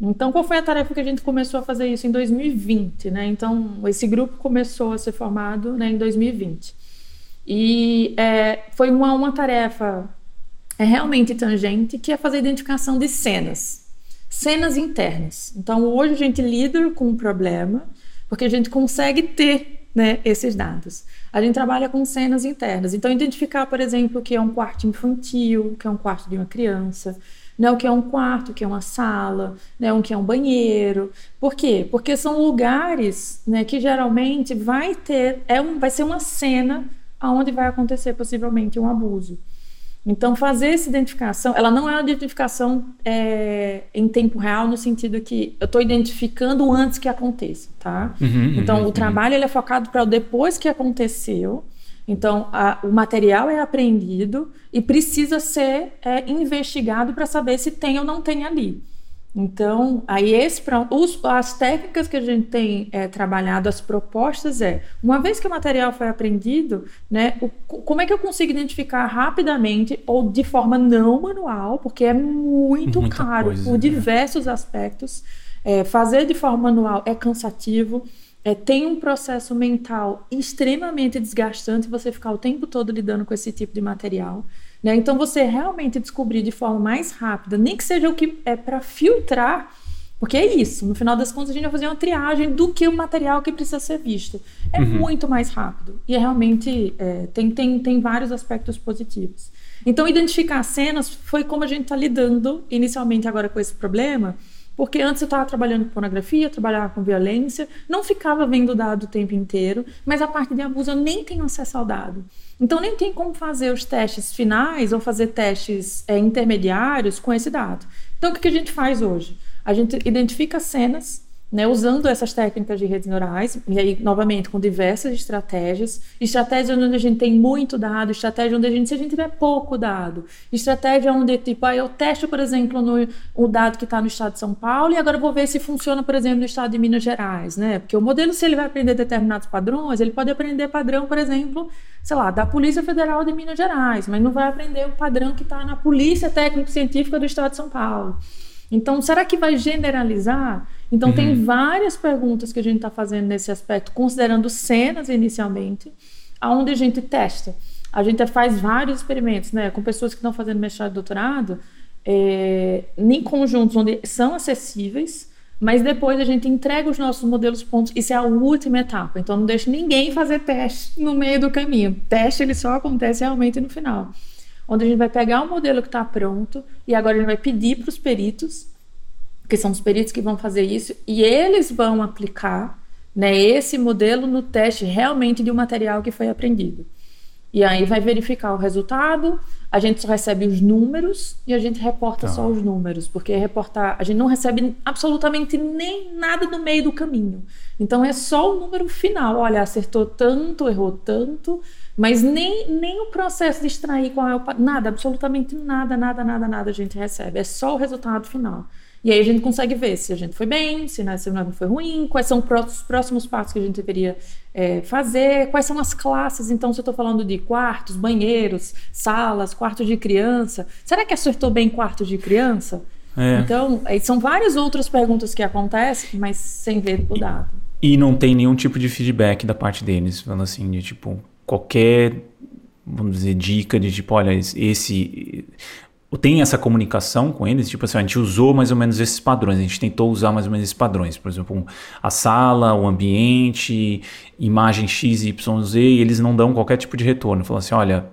Então, qual foi a tarefa que a gente começou a fazer isso em 2020? Né? Então, esse grupo começou a ser formado né, em 2020. E é, foi uma, uma tarefa é realmente tangente, que é fazer identificação de cenas, cenas internas. Então, hoje a gente lida com um problema, porque a gente consegue ter né, esses dados. A gente trabalha com cenas internas. Então, identificar, por exemplo, o que é um quarto infantil, o que é um quarto de uma criança, né, o que é um quarto, o que é uma sala, né, o que é um banheiro. Por quê? Porque são lugares né, que geralmente vai ter, é um, vai ser uma cena onde vai acontecer possivelmente um abuso. Então, fazer essa identificação, ela não é uma identificação é, em tempo real, no sentido que eu estou identificando antes que aconteça, tá? Uhum, uhum então, uhum, o trabalho ele é focado para depois que aconteceu. Então, a, o material é apreendido e precisa ser é, investigado para saber se tem ou não tem ali. Então, aí esse, os, as técnicas que a gente tem é, trabalhado, as propostas é, uma vez que o material foi aprendido, né, o, como é que eu consigo identificar rapidamente ou de forma não manual, porque é muito Muita caro coisa, por né? diversos aspectos, é, fazer de forma manual é cansativo, é, tem um processo mental extremamente desgastante você ficar o tempo todo lidando com esse tipo de material. Né? Então, você realmente descobrir de forma mais rápida, nem que seja o que é para filtrar, porque é isso, no final das contas, a gente vai fazer uma triagem do que o material que precisa ser visto. É uhum. muito mais rápido e é realmente é, tem, tem, tem vários aspectos positivos. Então, identificar cenas foi como a gente está lidando inicialmente agora com esse problema porque antes eu estava trabalhando com pornografia, trabalhava com violência, não ficava vendo dado o tempo inteiro, mas a parte de abuso eu nem tenho acesso ao dado. Então nem tem como fazer os testes finais ou fazer testes é, intermediários com esse dado. Então o que a gente faz hoje? A gente identifica cenas né, usando essas técnicas de redes neurais, e aí, novamente, com diversas estratégias. Estratégia onde a gente tem muito dado, estratégia onde a gente, se a gente tiver pouco dado. Estratégia onde, tipo, aí eu testo, por exemplo, no, o dado que está no estado de São Paulo e agora vou ver se funciona, por exemplo, no estado de Minas Gerais, né? Porque o modelo, se ele vai aprender determinados padrões, ele pode aprender padrão, por exemplo, sei lá, da Polícia Federal de Minas Gerais, mas não vai aprender o padrão que está na Polícia Técnico-Científica do estado de São Paulo. Então, será que vai generalizar? Então, uhum. tem várias perguntas que a gente está fazendo nesse aspecto, considerando cenas inicialmente, aonde a gente testa. A gente faz vários experimentos, né, com pessoas que estão fazendo mestrado e doutorado, é, em conjuntos onde são acessíveis, mas depois a gente entrega os nossos modelos pontos. Isso é a última etapa. Então, não deixe ninguém fazer teste no meio do caminho. Teste ele só acontece realmente no final onde a gente vai pegar o modelo que está pronto e agora a gente vai pedir para os peritos, que são os peritos que vão fazer isso, e eles vão aplicar né, esse modelo no teste realmente de um material que foi aprendido. E aí vai verificar o resultado, a gente só recebe os números e a gente reporta Tá. só os números, porque reportar, a gente não recebe absolutamente nem nada no meio do caminho. Então é só o número final. Olha, acertou tanto, errou tanto, mas nem, nem o processo de extrair qual é o. Nada, absolutamente nada, nada, nada, nada a gente recebe. É só o resultado final. E aí a gente consegue ver se a gente foi bem, se né, se não foi ruim, quais são os pró- os próximos passos que a gente deveria é, fazer, quais são as classes. Então, se eu estou falando de quartos, banheiros, salas, quartos de criança, será que acertou bem quartos de criança? É. Então, são várias outras perguntas que acontecem, mas sem ver o dado. E não tem nenhum tipo de feedback da parte deles, falando assim, de tipo, qualquer, vamos dizer, dica de tipo, olha, esse. Tem essa comunicação com eles, tipo assim, a gente usou mais ou menos esses padrões, a gente tentou usar mais ou menos esses padrões, por exemplo, a sala, o ambiente, imagem X, Y, Z, e eles não dão qualquer tipo de retorno. Falam assim, olha,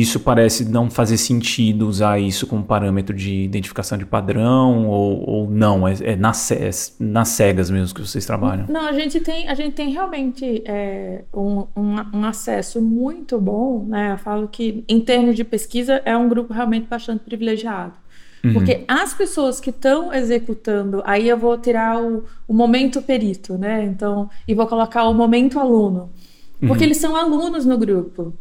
isso parece não fazer sentido usar isso como parâmetro de identificação de padrão ou, ou não, é, é nas, é nas cegas mesmo que vocês trabalham. Não, a gente tem, a gente tem realmente é, um, um, um acesso muito bom, né? Eu falo que, em termos de pesquisa, é um grupo realmente bastante privilegiado. Porque as pessoas que estão executando, aí eu vou tirar o, o momento perito, né? Então, e vou colocar o momento aluno. Porque eles são alunos no grupo.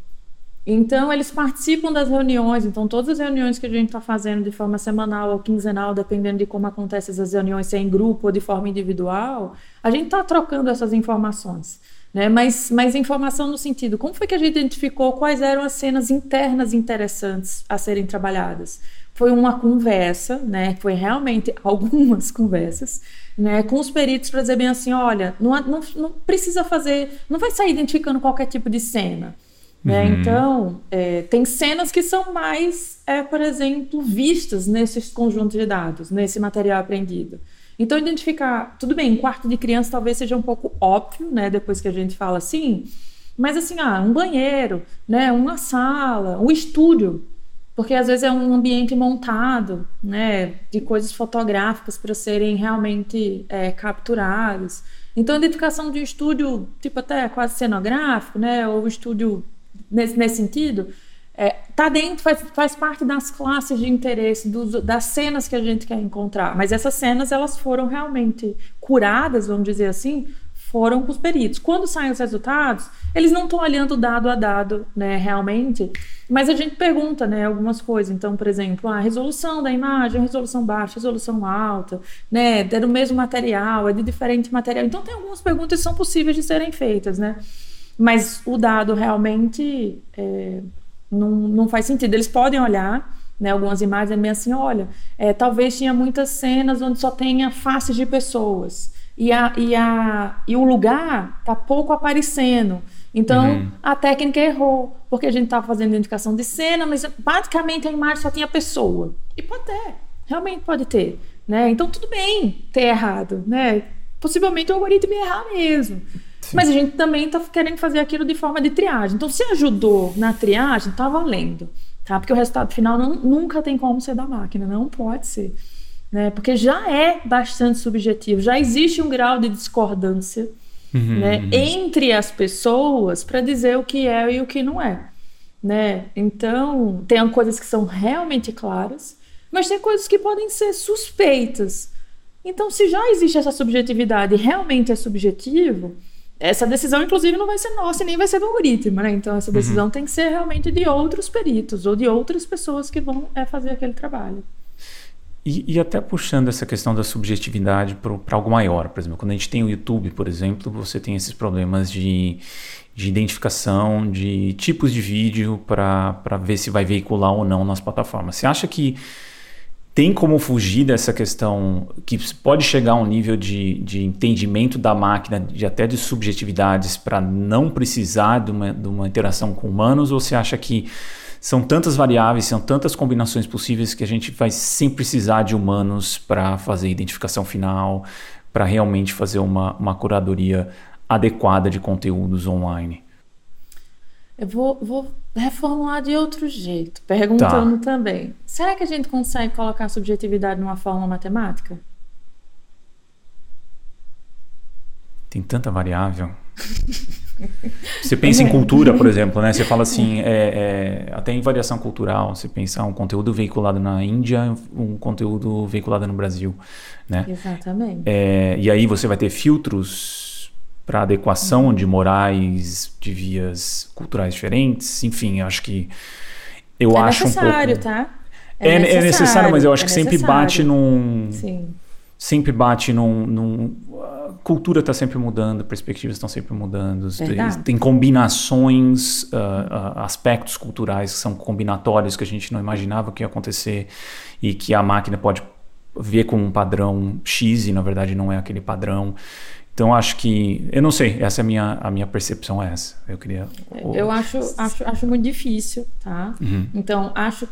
Então, eles participam das reuniões. Então, todas as reuniões que a gente está fazendo de forma semanal ou quinzenal, dependendo de como acontecem essas reuniões, se é em grupo ou de forma individual, a gente está trocando essas informações. Né? Mas, mas informação no sentido, como foi que a gente identificou quais eram as cenas internas interessantes a serem trabalhadas? Foi uma conversa, né? Foi realmente algumas conversas, né? Com os peritos para dizer bem assim, olha, não, não, não precisa fazer, não vai sair identificando qualquer tipo de cena. Né? Então, é, tem cenas que são mais, é, por exemplo, vistas nesses conjuntos de dados, nesse material aprendido. Então, identificar, tudo bem, um quarto de criança talvez seja um pouco óbvio, né? Depois que a gente fala assim, mas assim, ah, um banheiro, né? Uma sala, um estúdio, porque às vezes é um ambiente montado, né? De coisas fotográficas para serem realmente é, capturadas. Então, a identificação de um estúdio, tipo até quase cenográfico, né? Ou estúdio nesse, nesse sentido, é, tá dentro, faz, faz parte das classes de interesse, das cenas que a gente quer encontrar. Mas essas cenas, elas foram realmente curadas, vamos dizer assim, foram com os peritos. Quando saem os resultados, eles não estão olhando dado a dado, né, realmente, mas a gente pergunta, né, algumas coisas. Então, por exemplo, a resolução da imagem, resolução baixa, resolução alta, né, é do mesmo material, é de diferente material. Então, tem algumas perguntas que são possíveis de serem feitas, né? Mas o dado realmente é, não, não faz sentido. Eles podem olhar né, algumas imagens e bem assim, olha, é, talvez tinha muitas cenas onde só tenha faces de pessoas. E, a, e, a, e o lugar tá pouco aparecendo. Então, Uhum. a técnica errou, porque a gente estava fazendo identificação de cena, mas basicamente a imagem só tinha pessoa. E pode ter, realmente pode ter. Né? Então, tudo bem ter errado. Né? Possivelmente o algoritmo ia errar mesmo. Mas a gente também está querendo fazer aquilo de forma de triagem. Então, se ajudou na triagem, está valendo. Tá? Porque o resultado final não- nunca tem como ser da máquina, não pode ser. Né? Porque já é bastante subjetivo, já existe um grau de discordância né, entre as pessoas para dizer o que é e o que não é. Né? Então, tem coisas que são realmente claras, mas tem coisas que podem ser suspeitas. Então, se já existe essa subjetividade e realmente é subjetivo, essa decisão, inclusive, não vai ser nossa e nem vai ser do algoritmo, né? Então, essa decisão tem que ser realmente de outros peritos ou de outras pessoas que vão é, fazer aquele trabalho. E, e até puxando essa questão da subjetividade para algo maior, por exemplo, quando a gente tem o YouTube, por exemplo, você tem esses problemas de, de identificação de tipos de vídeo para ver se vai veicular ou não nas plataformas. Você acha que tem como fugir dessa questão que pode chegar a um nível de, de entendimento da máquina, de até de subjetividades, para não precisar de uma, de uma interação com humanos? Ou você acha que são tantas variáveis, são tantas combinações possíveis que a gente vai sem precisar de humanos para fazer a identificação final, para realmente fazer uma, uma curadoria adequada de conteúdos online? Eu vou, vou reformular de outro jeito, perguntando também. Será que a gente consegue colocar a subjetividade numa fórmula matemática? Tem tanta variável. Você pensa em cultura, por exemplo, né? Você fala assim, é, é, até em variação cultural, você pensa um conteúdo veiculado na Índia, um conteúdo veiculado no Brasil, né? Exatamente. É, e aí você vai ter filtros para adequação de morais, de vias culturais diferentes, enfim, eu acho que eu é acho um pouco... necessário, tá? É, é necessário, necessário, mas eu acho é que sempre bate num... Sim. Sempre bate num... num a cultura está sempre mudando, perspectivas estão sempre mudando, tem, Verdade. tem combinações, ah, aspectos culturais que são combinatórios que a gente não imaginava que ia acontecer e que a máquina pode ver como um padrão X e na verdade não é aquele padrão. Então acho que, eu não sei, essa é a minha, a minha percepção é essa. Eu queria... Eu acho, acho, acho muito difícil, tá? Uhum. Então, acho,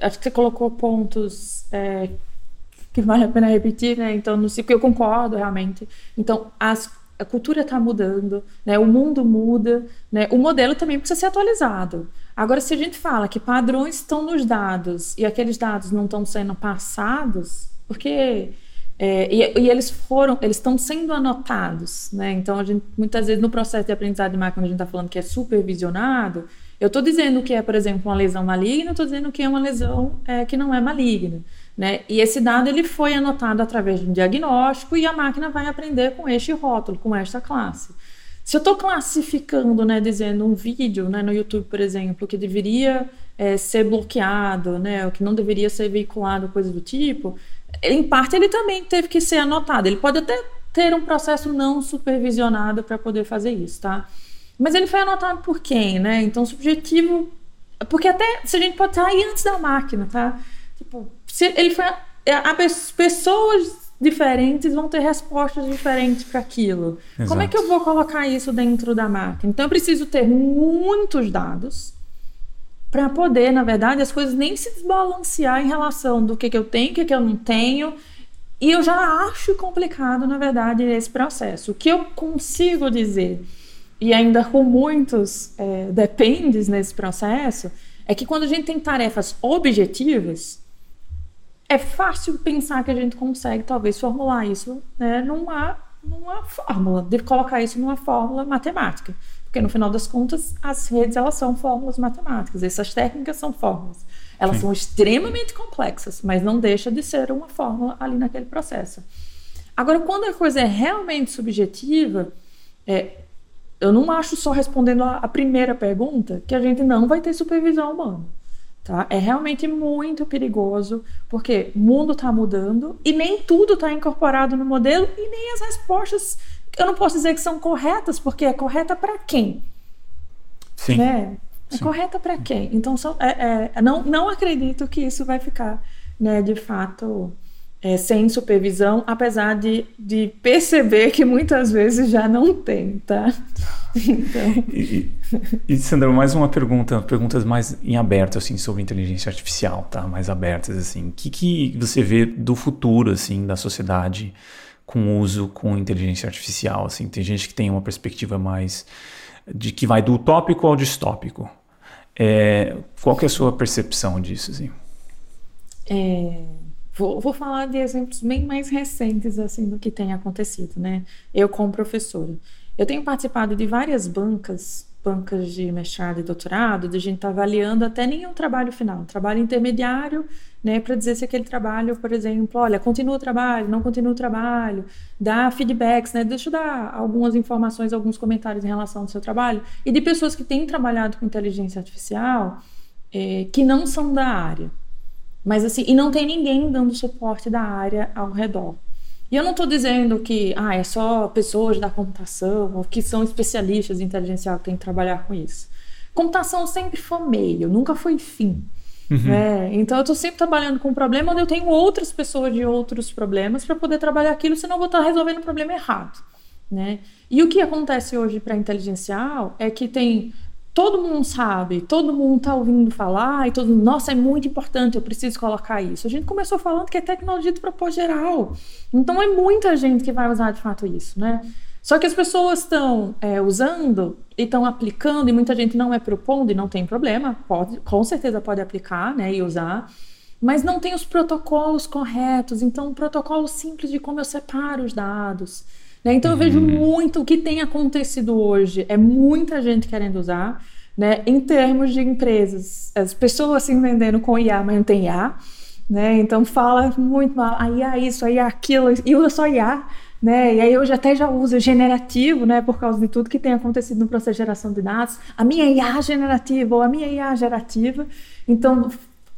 acho que você colocou pontos é, que vale a pena repetir, né? Então, no ciclo eu concordo realmente. Então, as, a cultura está mudando, né? O mundo muda, né? O modelo também precisa ser atualizado. Agora, se a gente fala que padrões estão nos dados e aqueles dados não estão sendo passados, porque é, e, e, eles foram, eles estão sendo anotados, né? Então a gente muitas vezes no processo de aprendizado de máquina a gente está falando que é supervisionado. Eu estou dizendo que é, por exemplo, uma lesão maligna, estou dizendo que é uma lesão é, que não é maligna, né? E esse dado ele foi anotado através de um diagnóstico e a máquina vai aprender com este rótulo, com esta classe. Se eu estou classificando, né, dizendo um vídeo, né, no YouTube, por exemplo, que deveria é, ser bloqueado, né, ou que não deveria ser veiculado, coisa do tipo, em parte ele também teve que ser anotado. Ele pode até ter um processo não supervisionado para poder fazer isso, tá? Mas ele foi anotado por quem, né? Então, subjetivo. Porque até se a gente pode estar aí antes da máquina, tá? Tipo, se ele foi. As pessoas diferentes vão ter respostas diferentes para aquilo. Como é que eu vou colocar isso dentro da máquina? Então, eu preciso ter muitos dados para poder, na verdade, as coisas nem se desbalancear em relação do que, que eu tenho, o que, que eu não tenho. E eu já acho complicado, na verdade, esse processo. O que eu consigo dizer, e ainda com muitos é, dependes nesse processo, é que quando a gente tem tarefas objetivas, é fácil pensar que a gente consegue, talvez, formular isso né, numa, numa fórmula, de colocar isso numa fórmula matemática. Porque no final das contas, as redes elas são fórmulas matemáticas. Essas técnicas são fórmulas. Elas Sim. são extremamente complexas, mas não deixa de ser uma fórmula ali naquele processo. Agora, quando a coisa é realmente subjetiva, é, eu não acho só respondendo a, a, primeira pergunta que a gente não vai ter supervisão humana. Tá? É realmente muito perigoso, porque o mundo está mudando e nem tudo está incorporado no modelo e nem as respostas eu não posso dizer que são corretas, porque é correta para quem? Sim. Né? É Sim. correta para quem? Então, são, é, é, não, não acredito que isso vai ficar, né, de fato, é, sem supervisão, apesar de, de perceber que muitas vezes já não tem, tá? Então... E, e, Sandra, mais uma pergunta, perguntas mais em aberto, assim, sobre inteligência artificial, tá? Mais abertas, assim. O que, que você vê do futuro, assim, da sociedade com uso com inteligência artificial, assim. Tem gente que tem uma perspectiva mais de que vai do utópico ao distópico. É, qual que é a sua percepção disso, assim? É, vou, vou falar de exemplos bem mais recentes, assim, do que tem acontecido, né? Eu como professora. Eu tenho participado de várias bancas, bancas de mestrado e doutorado, de gente tá avaliando até nenhum trabalho final, um trabalho intermediário, né, para dizer se aquele trabalho, por exemplo, olha, continua o trabalho, não continua o trabalho, dá feedbacks, né, deixa eu dar algumas informações, alguns comentários em relação ao seu trabalho, e de pessoas que têm trabalhado com inteligência artificial é, que não são da área, mas assim, e não tem ninguém dando suporte da área ao redor. E eu não estou dizendo que ah, é só pessoas da computação ou que são especialistas em inteligência artificial que têm que trabalhar com isso. Computação sempre foi meio, nunca foi fim. Uhum. É, então eu estou sempre trabalhando com um problema onde eu tenho outras pessoas de outros problemas para poder trabalhar aquilo, senão eu vou estar resolvendo o problema errado. Né? E o que acontece hoje para a inteligêncial é que tem todo mundo sabe, todo mundo está ouvindo falar e todo mundo, nossa, é muito importante, eu preciso colocar isso. A gente começou falando que é tecnologia de propósito geral. Então é muita gente que vai usar de fato isso, né? Só que as pessoas estão é, usando e estão aplicando, e muita gente não é propondo, e não tem problema, pode, com certeza pode aplicar né, e usar, mas não tem os protocolos corretos. Então, um protocolo simples de como eu separo os dados, Né? Então eu vejo uhum. muito o que tem acontecido hoje. É muita gente querendo usar, né? Em termos de empresas, as pessoas se vendendo com IA, mas não tem IA. Né? Então fala muito mal, a IA isso, a IA aquilo, e usa só IA, né? E aí hoje até já usa generativo, né? Por causa de tudo que tem acontecido no processo de geração de dados. A minha IA generativa ou a minha IA gerativa. Então,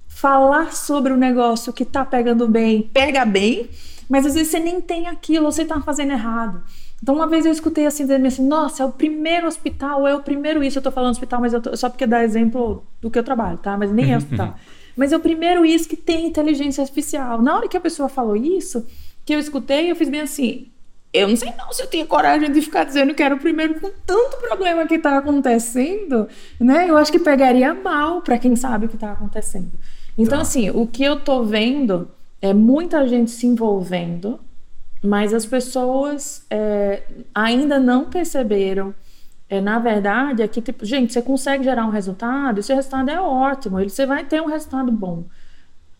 falar sobre o negócio que está pegando bem, pega bem, mas às vezes você nem tem aquilo, você está fazendo errado. Então, uma vez eu escutei assim, dizendo assim, nossa, é o primeiro hospital, é o primeiro isso, eu estou falando hospital, mas tô, só porque dá exemplo do que eu trabalho, tá? Mas nem é hospital. mas é o primeiro isso que tem inteligência artificial. Na hora que a pessoa falou isso, que eu escutei, eu fiz bem assim, eu não sei não se eu tinha coragem de ficar dizendo que era o primeiro com tanto problema que está acontecendo, né? Eu acho que pegaria mal para quem sabe o que está acontecendo. Então, tá. assim, o que eu tô vendo é muita gente se envolvendo, mas as pessoas é, ainda não perceberam. É, na verdade, é que, tipo, gente, você consegue gerar um resultado, esse resultado é ótimo, você vai ter um resultado bom.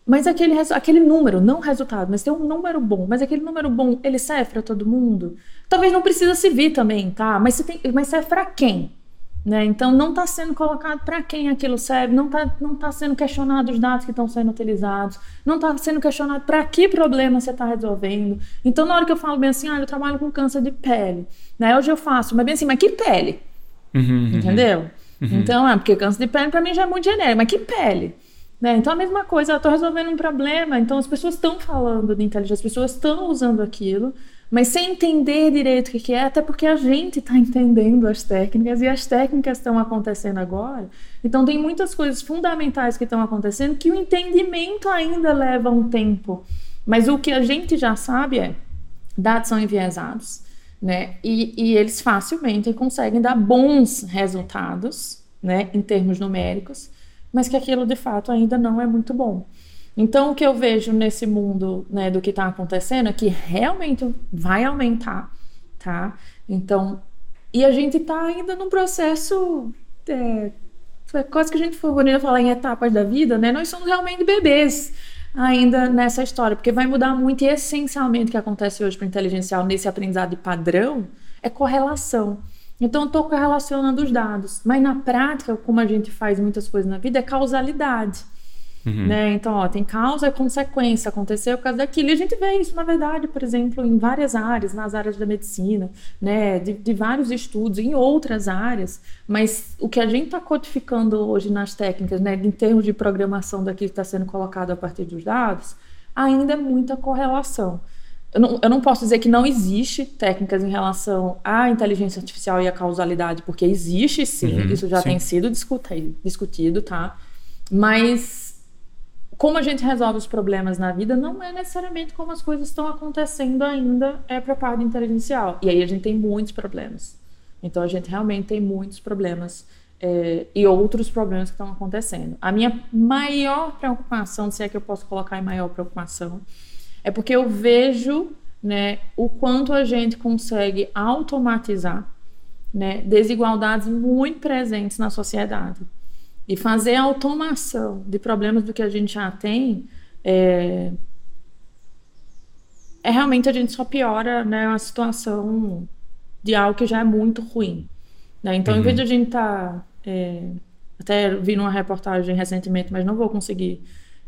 Mas aquele, aquele número, não resultado, mas tem um número bom, mas aquele número bom, ele serve para todo mundo? Talvez não precisa se vir também, tá? Mas, tem, mas serve para quem? Né? Então, não está sendo colocado para quem aquilo serve, não está não tá sendo questionado os dados que estão sendo utilizados, não está sendo questionado para que problema você está resolvendo. Então, na hora que eu falo bem assim, ah, eu trabalho com câncer de pele, né? hoje eu faço, mas bem assim, mas que pele? Uhum, uhum. Entendeu? Uhum. Então, é, porque câncer de pele para mim já é muito genérico, mas que pele? Né? Então, a mesma coisa, eu estou resolvendo um problema, então as pessoas estão falando de inteligência, as pessoas estão usando aquilo, mas sem entender direito o que é, até porque a gente está entendendo as técnicas e as técnicas estão acontecendo agora. Então, tem muitas coisas fundamentais que estão acontecendo que o entendimento ainda leva um tempo. Mas o que a gente já sabe é: dados são enviesados, né? E, e eles facilmente conseguem dar bons resultados, né, em termos numéricos mas que aquilo de fato ainda não é muito bom. Então, o que eu vejo nesse mundo né, do que está acontecendo é que realmente vai aumentar, tá? Então, e a gente está ainda num processo. É, é, quase que a gente for bonito falar em etapas da vida, né? Nós somos realmente bebês ainda nessa história, porque vai mudar muito e essencialmente o que acontece hoje para inteligencial nesse aprendizado padrão é correlação. Então, eu estou correlacionando os dados. Mas na prática, como a gente faz muitas coisas na vida, é causalidade. Uhum. Né? Então, ó, tem causa e consequência, aconteceu por causa daquilo. E a gente vê isso, na verdade, por exemplo, em várias áreas, nas áreas da medicina, né? de, de vários estudos, em outras áreas. Mas o que a gente está codificando hoje nas técnicas, né? em termos de programação daquilo que está sendo colocado a partir dos dados, ainda é muita correlação. Eu não, eu não posso dizer que não existe técnicas em relação à inteligência artificial e à causalidade, porque existe sim, uhum, isso já sim. tem sido discutido, discutido, tá? Mas como a gente resolve os problemas na vida não é necessariamente como as coisas estão acontecendo ainda é para a parte inteligencial. E aí a gente tem muitos problemas. Então a gente realmente tem muitos problemas é, e outros problemas que estão acontecendo. A minha maior preocupação, se é que eu posso colocar em maior preocupação, é porque eu vejo né, o quanto a gente consegue automatizar né, desigualdades muito presentes na sociedade. E fazer a automação de problemas do que a gente já tem é, é realmente a gente só piora né, a situação de algo que já é muito ruim. Né? Então, uhum. em vez de a gente estar. Tá, é, até vi numa reportagem recentemente, mas não vou conseguir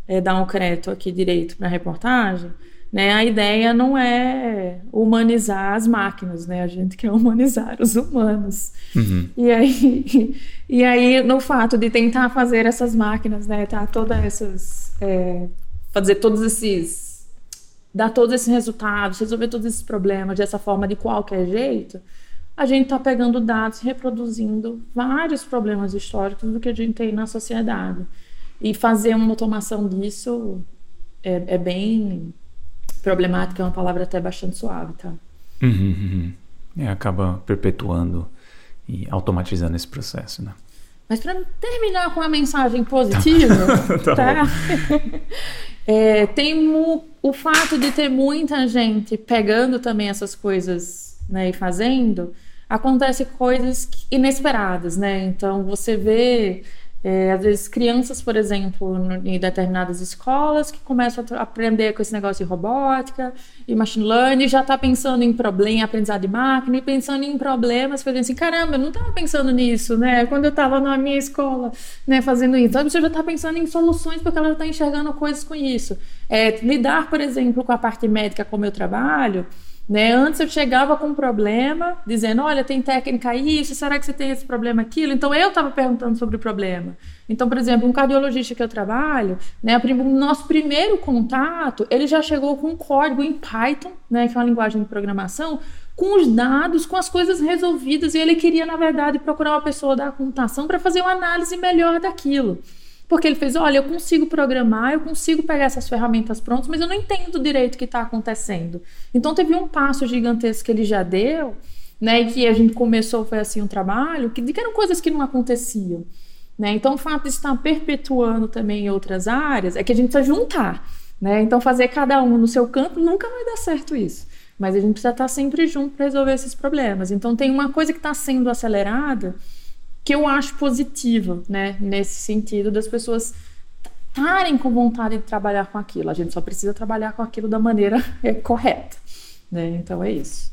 é, dar um crédito aqui direito para a reportagem, né? A ideia não é humanizar as máquinas, né? A gente quer humanizar os humanos. Uhum. E, aí, e aí, no fato de tentar fazer essas máquinas, né? Tá, todas essas... É, fazer todos esses... Dar todos esses resultados, resolver todos esses problemas dessa forma, de qualquer jeito, a gente está pegando dados, reproduzindo vários problemas históricos do que a gente tem na sociedade. E fazer uma automação disso é, é bem problemática, é uma palavra até bastante suave, tá? Uhum, uhum. É, acaba perpetuando e automatizando esse processo, né? Mas para terminar com uma mensagem positiva, tá? tá? é, tem o, o fato de ter muita gente pegando também essas coisas né, e fazendo, acontece coisas inesperadas, né? Então você vê É, às vezes, crianças, por exemplo, no, em determinadas escolas, que começam a aprender com esse negócio de robótica e machine learning, já está pensando em problema, em aprendizado de máquina e pensando em problemas, fazendo assim, caramba, eu não estava pensando nisso, né? Quando eu estava na minha escola, né, fazendo isso. Então, a pessoa já está pensando em soluções porque ela está enxergando coisas com isso. É, lidar, por exemplo, com a parte médica como eu trabalho, né? Antes eu chegava com um problema, dizendo: olha, tem técnica isso, será que você tem esse problema aquilo? Então eu estava perguntando sobre o problema. Então, por exemplo, um cardiologista que eu trabalho, né, o nosso primeiro contato, ele já chegou com um código em Python, né, que é uma linguagem de programação, com os dados, com as coisas resolvidas, e ele queria, na verdade, procurar uma pessoa da computação para fazer uma análise melhor daquilo. Porque ele fez: olha, eu consigo programar, eu consigo pegar essas ferramentas prontas, mas eu não entendo direito o que está acontecendo. Então teve um passo gigantesco que ele já deu, né? E que a gente começou, foi assim, um trabalho, que, que eram coisas que não aconteciam. Né? Então, o fato de estar perpetuando também em outras áreas é que a gente precisa juntar. Né? Então, fazer cada um no seu campo nunca vai dar certo isso. Mas a gente precisa estar sempre junto para resolver esses problemas. Então, tem uma coisa que está sendo acelerada que eu acho positiva, né? Nesse sentido das pessoas estarem com vontade de trabalhar com aquilo. A gente só precisa trabalhar com aquilo da maneira é, correta, né? Então é isso.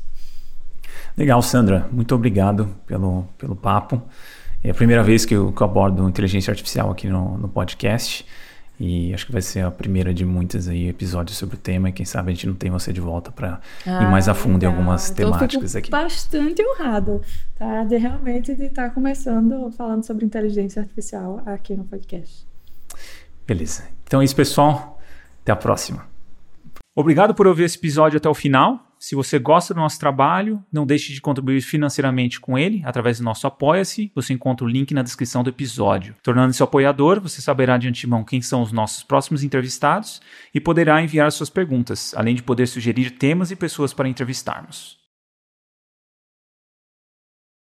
Legal, Sandra. Muito obrigado pelo, pelo papo. É a primeira vez que eu, que eu abordo inteligência artificial aqui no, no podcast. E acho que vai ser a primeira de muitos aí episódios sobre o tema. E quem sabe a gente não tem você de volta para ah, ir mais a fundo legal. em algumas então, temáticas aqui. Bastante honrado, tá? De realmente de estar tá começando falando sobre inteligência artificial aqui no podcast. Beleza. Então é isso, pessoal. Até a próxima. Obrigado por ouvir esse episódio até o final. Se você gosta do nosso trabalho, não deixe de contribuir financeiramente com ele através do nosso Apoia-se. Você encontra o link na descrição do episódio. Tornando-se apoiador, você saberá de antemão quem são os nossos próximos entrevistados e poderá enviar suas perguntas, além de poder sugerir temas e pessoas para entrevistarmos.